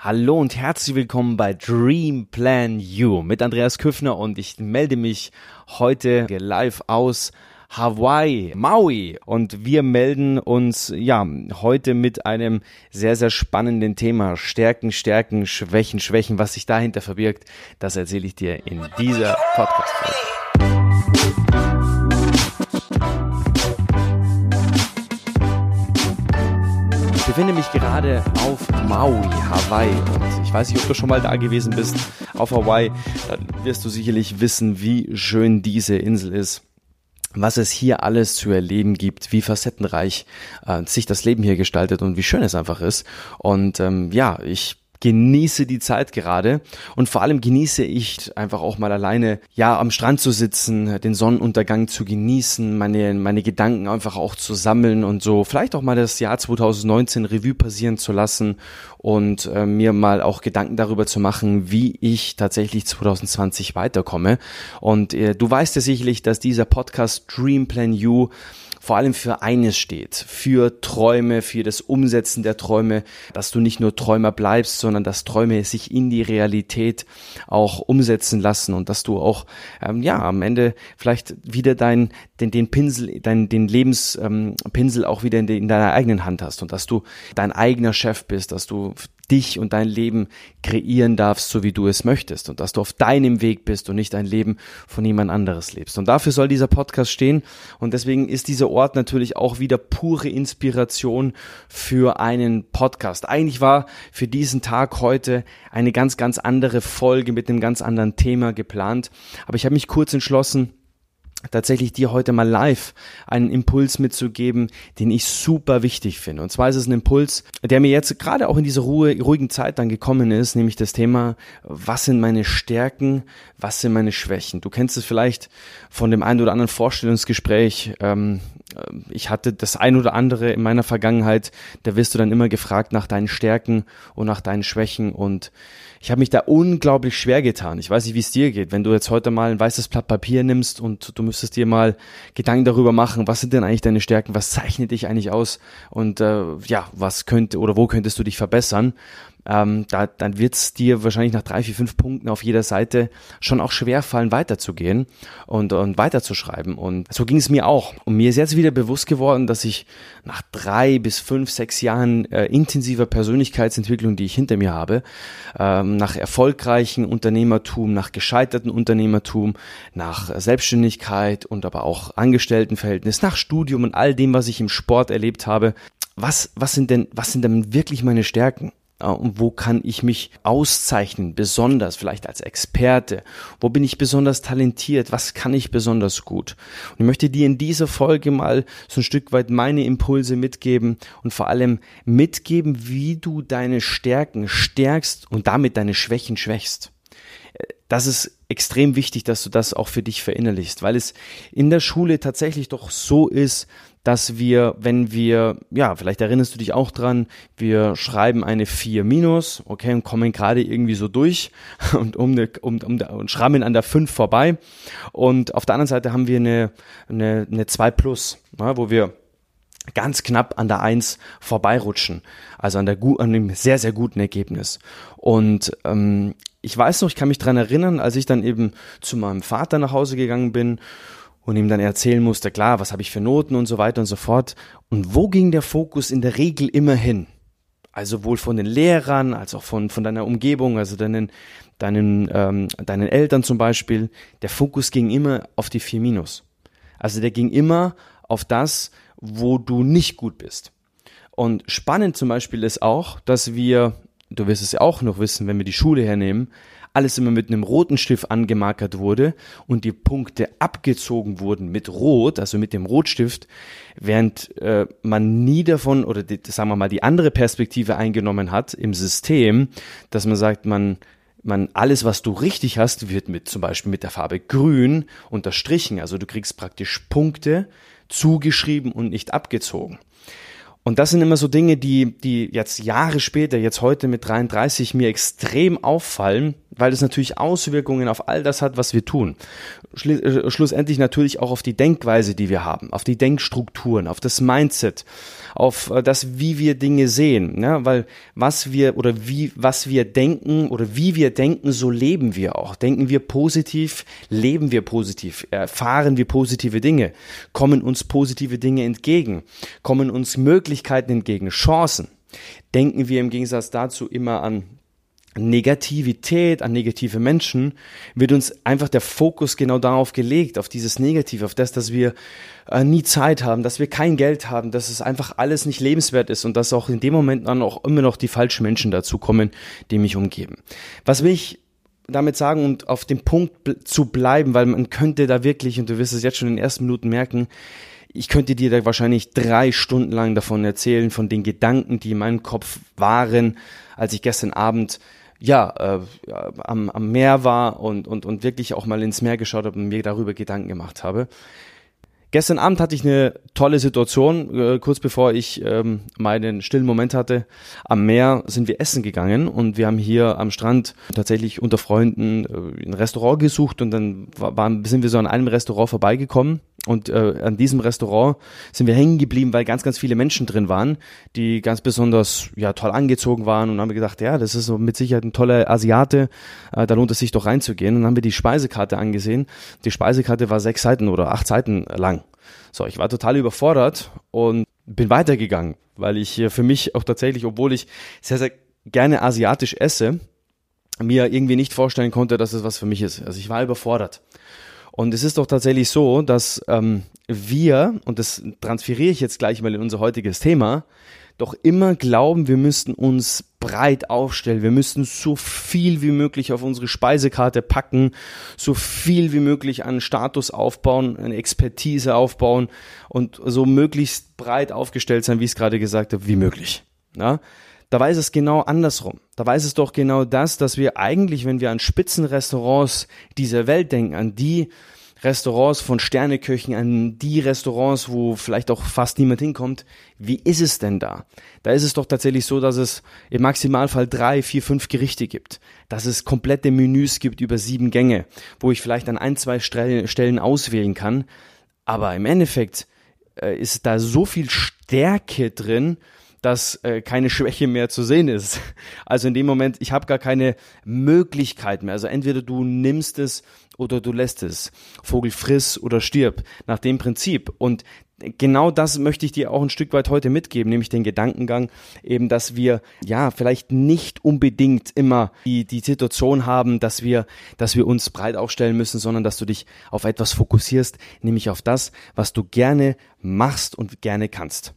Hallo und herzlich willkommen bei Dream Plan You mit Andreas Küffner und ich melde mich heute live aus Hawaii, Maui und wir melden uns ja heute mit einem sehr sehr spannenden Thema Stärken, Stärken, Schwächen, Schwächen, was sich dahinter verbirgt, das erzähle ich dir in dieser Podcast Folge. Befinde mich gerade auf Maui, Hawaii. Und ich weiß nicht, ob du schon mal da gewesen bist auf Hawaii. Dann wirst du sicherlich wissen, wie schön diese Insel ist was es hier alles zu erleben gibt, wie facettenreich äh, sich das Leben hier gestaltet und wie schön es einfach ist. Und ähm, ja, ich genieße die Zeit gerade und vor allem genieße ich einfach auch mal alleine, ja, am Strand zu sitzen, den Sonnenuntergang zu genießen, meine, meine Gedanken einfach auch zu sammeln und so vielleicht auch mal das Jahr 2019 Revue passieren zu lassen und äh, mir mal auch Gedanken darüber zu machen, wie ich tatsächlich 2020 weiterkomme. Und äh, du weißt ja sicherlich, dass dieser Podcast Dream Plan You vor allem für eines steht, für Träume, für das Umsetzen der Träume, dass du nicht nur Träumer bleibst, sondern dass Träume sich in die Realität auch umsetzen lassen und dass du auch ähm, ja am Ende vielleicht wieder dein den, den Pinsel, dein, den Lebenspinsel ähm, auch wieder in, de, in deiner eigenen Hand hast und dass du dein eigener Chef bist, dass du dich und dein Leben kreieren darfst, so wie du es möchtest und dass du auf deinem Weg bist und nicht ein Leben von jemand anderes lebst. Und dafür soll dieser Podcast stehen und deswegen ist dieser Ort natürlich auch wieder pure Inspiration für einen Podcast. Eigentlich war für diesen Tag heute eine ganz, ganz andere Folge mit einem ganz anderen Thema geplant, aber ich habe mich kurz entschlossen, tatsächlich dir heute mal live einen Impuls mitzugeben, den ich super wichtig finde. Und zwar ist es ein Impuls, der mir jetzt gerade auch in dieser Ruhe, ruhigen Zeit dann gekommen ist, nämlich das Thema, was sind meine Stärken, was sind meine Schwächen. Du kennst es vielleicht von dem einen oder anderen Vorstellungsgespräch. Ähm, ich hatte das ein oder andere in meiner Vergangenheit, da wirst du dann immer gefragt nach deinen Stärken und nach deinen Schwächen und ich habe mich da unglaublich schwer getan. Ich weiß nicht, wie es dir geht. Wenn du jetzt heute mal ein weißes Blatt Papier nimmst und du müsstest dir mal Gedanken darüber machen, was sind denn eigentlich deine Stärken, was zeichnet dich eigentlich aus und äh, ja, was könnte oder wo könntest du dich verbessern? Ähm, da, dann wird es dir wahrscheinlich nach drei, vier, fünf Punkten auf jeder Seite schon auch schwer fallen, weiterzugehen und, und weiterzuschreiben. Und so ging es mir auch. Und mir ist jetzt wieder bewusst geworden, dass ich nach drei bis fünf, sechs Jahren äh, intensiver Persönlichkeitsentwicklung, die ich hinter mir habe, ähm, nach erfolgreichen Unternehmertum, nach gescheiterten Unternehmertum, nach Selbstständigkeit und aber auch Angestelltenverhältnis, nach Studium und all dem, was ich im Sport erlebt habe, was, was sind denn, was sind denn wirklich meine Stärken? Äh, und wo kann ich mich auszeichnen, besonders vielleicht als Experte? Wo bin ich besonders talentiert? Was kann ich besonders gut? Und ich möchte dir in dieser Folge mal so ein Stück weit meine Impulse mitgeben und vor allem mitgeben, wie du deine Stärken stärkst und damit deine Schwächen schwächst. Äh, das ist extrem wichtig, dass du das auch für dich verinnerlichst, weil es in der Schule tatsächlich doch so ist, dass wir, wenn wir, ja, vielleicht erinnerst du dich auch dran, wir schreiben eine 4 minus, okay, und kommen gerade irgendwie so durch und um, eine, um, um und schrammen an der 5 vorbei. Und auf der anderen Seite haben wir eine, eine, eine 2 plus, ja, wo wir ganz knapp an der 1 vorbeirutschen. Also an, der, an dem sehr, sehr guten Ergebnis. Und ähm, ich weiß noch, ich kann mich dran erinnern, als ich dann eben zu meinem Vater nach Hause gegangen bin und ihm dann erzählen musste, klar, was habe ich für Noten und so weiter und so fort. Und wo ging der Fokus in der Regel immer hin? Also sowohl von den Lehrern als auch von, von deiner Umgebung, also deinen, deinen, ähm, deinen Eltern zum Beispiel. Der Fokus ging immer auf die 4 Minus. Also der ging immer auf das, wo du nicht gut bist. Und spannend zum Beispiel ist auch, dass wir, du wirst es ja auch noch wissen, wenn wir die Schule hernehmen, alles immer mit einem roten Stift angemarkert wurde und die Punkte abgezogen wurden mit Rot, also mit dem Rotstift, während äh, man nie davon oder die, sagen wir mal die andere Perspektive eingenommen hat im System, dass man sagt, man man alles, was du richtig hast, wird mit zum Beispiel mit der Farbe Grün unterstrichen. Also du kriegst praktisch Punkte zugeschrieben und nicht abgezogen. Und das sind immer so Dinge, die, die jetzt Jahre später, jetzt heute mit 33 mir extrem auffallen, weil es natürlich Auswirkungen auf all das hat, was wir tun. Äh, schlussendlich natürlich auch auf die Denkweise, die wir haben, auf die Denkstrukturen, auf das Mindset, auf äh, das, wie wir Dinge sehen, ne? weil was wir oder wie, was wir denken oder wie wir denken, so leben wir auch. Denken wir positiv, leben wir positiv, erfahren wir positive Dinge, kommen uns positive Dinge entgegen, kommen uns Möglichkeiten entgegen, Chancen. Denken wir im Gegensatz dazu immer an Negativität, an negative Menschen, wird uns einfach der Fokus genau darauf gelegt, auf dieses Negative, auf das, dass wir äh, nie Zeit haben, dass wir kein Geld haben, dass es einfach alles nicht lebenswert ist und dass auch in dem Moment dann auch immer noch die falschen Menschen dazu kommen, die mich umgeben. Was will ich damit sagen und auf dem Punkt zu bleiben, weil man könnte da wirklich, und du wirst es jetzt schon in den ersten Minuten merken, ich könnte dir da wahrscheinlich drei Stunden lang davon erzählen, von den Gedanken, die in meinem Kopf waren, als ich gestern Abend ja, äh, am, am Meer war und, und, und wirklich auch mal ins Meer geschaut habe und mir darüber Gedanken gemacht habe. Gestern Abend hatte ich eine tolle Situation, äh, kurz bevor ich ähm, meinen stillen Moment hatte. Am Meer sind wir essen gegangen und wir haben hier am Strand tatsächlich unter Freunden äh, ein Restaurant gesucht und dann waren, sind wir so an einem Restaurant vorbeigekommen und äh, an diesem Restaurant sind wir hängen geblieben, weil ganz, ganz viele Menschen drin waren, die ganz besonders ja toll angezogen waren und haben wir gedacht, ja, das ist mit Sicherheit ein toller Asiate, äh, da lohnt es sich doch reinzugehen. Und dann haben wir die Speisekarte angesehen. Die Speisekarte war sechs Seiten oder acht Seiten lang. So, ich war total überfordert und bin weitergegangen, weil ich für mich auch tatsächlich, obwohl ich sehr, sehr gerne asiatisch esse, mir irgendwie nicht vorstellen konnte, dass es was für mich ist. Also ich war überfordert. Und es ist doch tatsächlich so, dass ähm, wir, und das transferiere ich jetzt gleich mal in unser heutiges Thema, doch immer glauben, wir müssten uns breit aufstellen. Wir müssten so viel wie möglich auf unsere Speisekarte packen, so viel wie möglich an Status aufbauen, eine Expertise aufbauen und so möglichst breit aufgestellt sein, wie ich es gerade gesagt habe, wie möglich. Ja? Da weiß es genau andersrum. Da weiß es doch genau das, dass wir eigentlich, wenn wir an Spitzenrestaurants dieser Welt denken, an die Restaurants von Sterneköchen, an die Restaurants, wo vielleicht auch fast niemand hinkommt. Wie ist es denn da? Da ist es doch tatsächlich so, dass es im Maximalfall drei, vier, fünf Gerichte gibt. Dass es komplette Menüs gibt über sieben Gänge, wo ich vielleicht an ein, zwei Stellen auswählen kann. Aber im Endeffekt äh, ist da so viel Stärke drin, dass äh, keine Schwäche mehr zu sehen ist. Also in dem Moment, ich habe gar keine Möglichkeit mehr. Also entweder du nimmst es oder du lässt es. Vogel friss oder stirb, nach dem Prinzip. Und genau das möchte ich dir auch ein Stück weit heute mitgeben, nämlich den Gedankengang, eben, dass wir ja vielleicht nicht unbedingt immer die, die Situation haben, dass wir, dass wir uns breit aufstellen müssen, sondern dass du dich auf etwas fokussierst, nämlich auf das, was du gerne machst und gerne kannst.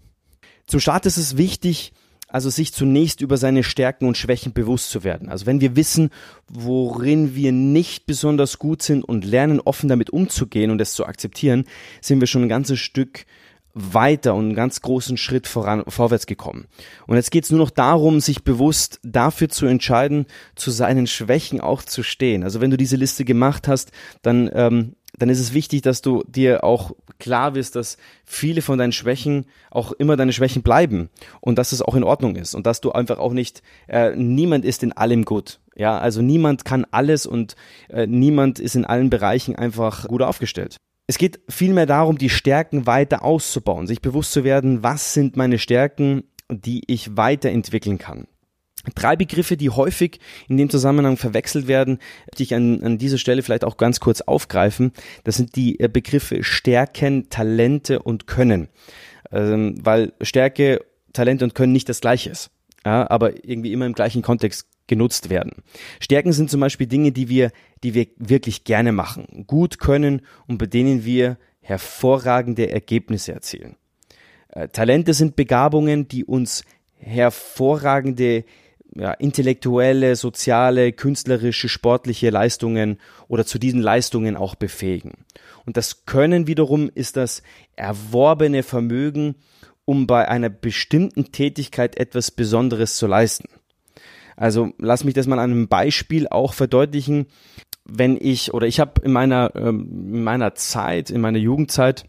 Zum Start ist es wichtig, also sich zunächst über seine Stärken und Schwächen bewusst zu werden. Also wenn wir wissen, worin wir nicht besonders gut sind und lernen, offen damit umzugehen und es zu akzeptieren, sind wir schon ein ganzes Stück weiter und einen ganz großen Schritt voran, vorwärts gekommen. Und jetzt geht es nur noch darum, sich bewusst dafür zu entscheiden, zu seinen Schwächen auch zu stehen. Also wenn du diese Liste gemacht hast, dann ähm, dann ist es wichtig, dass du dir auch klar wirst, dass viele von deinen Schwächen auch immer deine Schwächen bleiben und dass es auch in Ordnung ist und dass du einfach auch nicht, äh, niemand ist in allem gut. Ja, also niemand kann alles und äh, niemand ist in allen Bereichen einfach gut aufgestellt. Es geht vielmehr darum, die Stärken weiter auszubauen, sich bewusst zu werden, was sind meine Stärken, die ich weiterentwickeln kann. Drei Begriffe, die häufig in dem Zusammenhang verwechselt werden, die ich an, an dieser Stelle vielleicht auch ganz kurz aufgreifen. Das sind die äh, Begriffe Stärken, Talente und Können. Ähm, weil Stärke, Talente und Können nicht das gleiche ist, ja, aber irgendwie immer im gleichen Kontext genutzt werden. Stärken sind zum Beispiel Dinge, die wir, die wir wirklich gerne machen, gut können und bei denen wir hervorragende Ergebnisse erzielen. Äh, Talente sind Begabungen, die uns hervorragende ja, intellektuelle, soziale, künstlerische, sportliche Leistungen oder zu diesen Leistungen auch befähigen. Und das Können wiederum ist das erworbene Vermögen, um bei einer bestimmten Tätigkeit etwas Besonderes zu leisten. Also lass mich das mal an einem Beispiel auch verdeutlichen. Wenn ich oder ich habe in meiner ähm, in meiner Zeit, in meiner Jugendzeit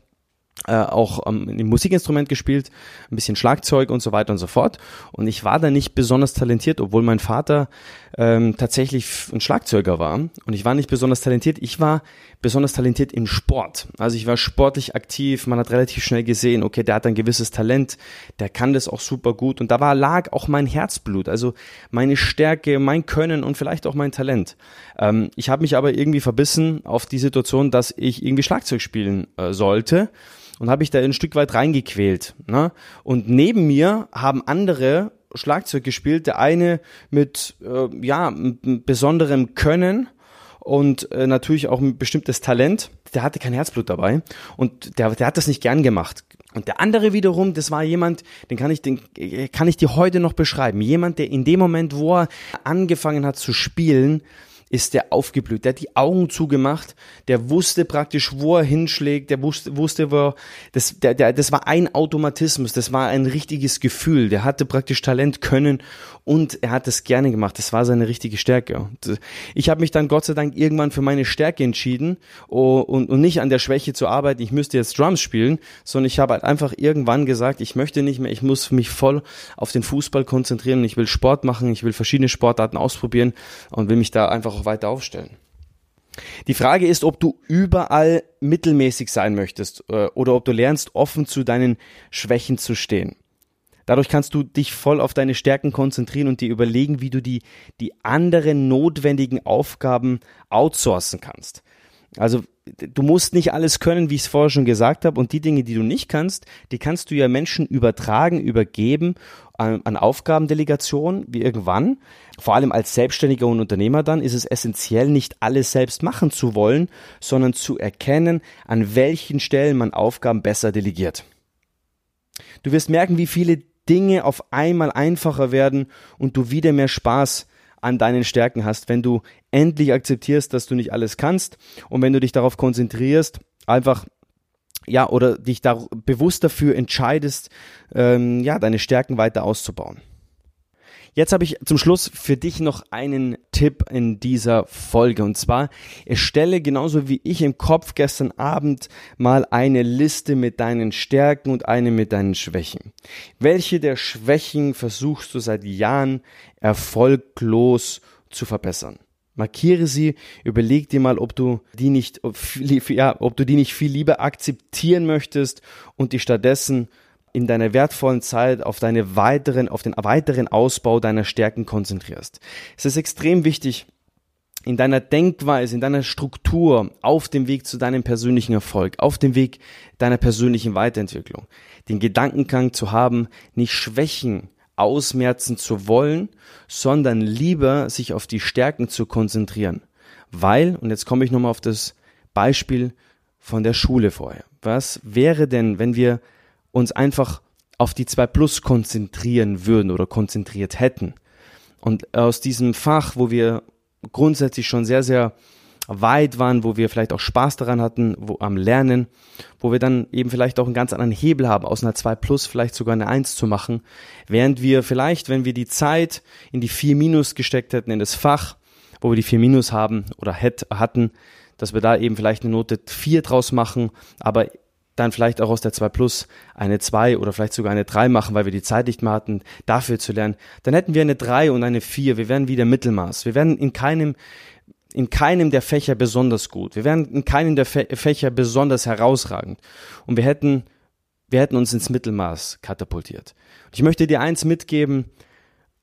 äh, auch ähm, ein Musikinstrument gespielt, ein bisschen Schlagzeug und so weiter und so fort. Und ich war da nicht besonders talentiert, obwohl mein Vater ähm, tatsächlich ein Schlagzeuger war. Und ich war nicht besonders talentiert. Ich war besonders talentiert im Sport. Also ich war sportlich aktiv. Man hat relativ schnell gesehen, okay, der hat ein gewisses Talent, der kann das auch super gut. Und da war lag auch mein Herzblut, also meine Stärke, mein Können und vielleicht auch mein Talent. Ähm, ich habe mich aber irgendwie verbissen auf die Situation, dass ich irgendwie Schlagzeug spielen äh, sollte und habe ich da ein Stück weit reingequält. Ne? Und neben mir haben andere Schlagzeug gespielt, der eine mit äh, ja besonderem Können und äh, natürlich auch ein bestimmtes Talent. Der hatte kein Herzblut dabei und der, der hat das nicht gern gemacht. Und der andere wiederum, das war jemand, den kann ich, den kann ich dir heute noch beschreiben. Jemand, der in dem Moment, wo er angefangen hat zu spielen, ist der aufgeblüht. Der hat die Augen zugemacht, der wusste praktisch, wo er hinschlägt, der wusste, wusste wo er, das, der, der, das war ein Automatismus, das war ein richtiges Gefühl. Der hatte praktisch Talent, Können und er hat es gerne gemacht. Das war seine richtige Stärke. Und ich habe mich dann Gott sei Dank irgendwann für meine Stärke entschieden und, und, und nicht an der Schwäche zu arbeiten, ich müsste jetzt Drums spielen, sondern ich habe halt einfach irgendwann gesagt, ich möchte nicht mehr, ich muss mich voll auf den Fußball konzentrieren ich will Sport machen, ich will verschiedene Sportarten ausprobieren und will mich da einfach auch weiter aufstellen. Die Frage ist, ob du überall mittelmäßig sein möchtest äh, oder ob du lernst, offen zu deinen Schwächen zu stehen. Dadurch kannst du dich voll auf deine Stärken konzentrieren und dir überlegen, wie du die, die anderen notwendigen Aufgaben outsourcen kannst. Also du musst nicht alles können, wie ich es vorher schon gesagt habe, und die Dinge, die du nicht kannst, die kannst du ja Menschen übertragen, übergeben an, an Aufgabendelegation, wie irgendwann. Vor allem als Selbstständiger und Unternehmer dann ist es essentiell, nicht alles selbst machen zu wollen, sondern zu erkennen, an welchen Stellen man Aufgaben besser delegiert. Du wirst merken, wie viele Dinge auf einmal einfacher werden und du wieder mehr Spaß an deinen Stärken hast, wenn du endlich akzeptierst, dass du nicht alles kannst und wenn du dich darauf konzentrierst, einfach ja oder dich da bewusst dafür entscheidest, ähm, ja deine Stärken weiter auszubauen. Jetzt habe ich zum Schluss für dich noch einen Tipp in dieser Folge. Und zwar, erstelle genauso wie ich im Kopf gestern Abend mal eine Liste mit deinen Stärken und eine mit deinen Schwächen. Welche der Schwächen versuchst du seit Jahren erfolglos zu verbessern? Markiere sie, überleg dir mal, ob du die nicht, ja, ob du die nicht viel lieber akzeptieren möchtest und die stattdessen in deiner wertvollen Zeit auf deine weiteren, auf den weiteren Ausbau deiner Stärken konzentrierst. Es ist extrem wichtig, in deiner Denkweise, in deiner Struktur, auf dem Weg zu deinem persönlichen Erfolg, auf dem Weg deiner persönlichen Weiterentwicklung, den Gedankengang zu haben, nicht Schwächen ausmerzen zu wollen, sondern lieber sich auf die Stärken zu konzentrieren. Weil, und jetzt komme ich nochmal auf das Beispiel von der Schule vorher. Was wäre denn, wenn wir uns einfach auf die 2 Plus konzentrieren würden oder konzentriert hätten. Und aus diesem Fach, wo wir grundsätzlich schon sehr, sehr weit waren, wo wir vielleicht auch Spaß daran hatten, wo, am Lernen, wo wir dann eben vielleicht auch einen ganz anderen Hebel haben, aus einer 2 Plus vielleicht sogar eine 1 zu machen, während wir vielleicht, wenn wir die Zeit in die 4 Minus gesteckt hätten, in das Fach, wo wir die 4 Minus haben oder hätt, hatten, dass wir da eben vielleicht eine Note 4 draus machen, aber dann vielleicht auch aus der 2 Plus eine 2 oder vielleicht sogar eine 3 machen, weil wir die Zeit nicht mehr hatten, dafür zu lernen, dann hätten wir eine 3 und eine 4. Wir wären wieder Mittelmaß. Wir wären in keinem, in keinem der Fächer besonders gut. Wir wären in keinem der Fächer besonders herausragend. Und wir hätten, wir hätten uns ins Mittelmaß katapultiert. ich möchte dir eins mitgeben,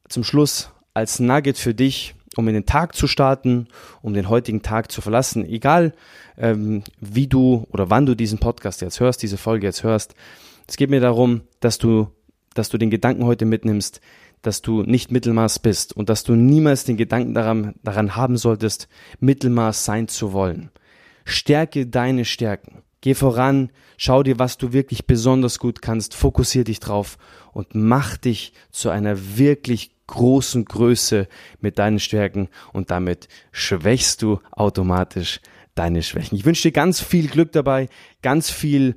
zum Schluss als Nugget für dich, um in den Tag zu starten, um den heutigen Tag zu verlassen. Egal, ähm, wie du oder wann du diesen Podcast jetzt hörst, diese Folge jetzt hörst. Es geht mir darum, dass du, dass du den Gedanken heute mitnimmst, dass du nicht Mittelmaß bist und dass du niemals den Gedanken daran, daran haben solltest, Mittelmaß sein zu wollen. Stärke deine Stärken. Geh voran, schau dir, was du wirklich besonders gut kannst, fokussier dich drauf und mach dich zu einer wirklich großen Größe mit deinen Stärken und damit schwächst du automatisch deine Schwächen. Ich wünsche dir ganz viel Glück dabei, ganz viel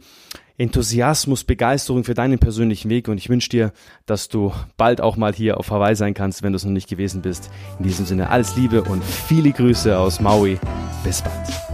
Enthusiasmus, Begeisterung für deinen persönlichen Weg und ich wünsche dir, dass du bald auch mal hier auf Hawaii sein kannst, wenn du es noch nicht gewesen bist. In diesem Sinne alles Liebe und viele Grüße aus Maui. Bis bald.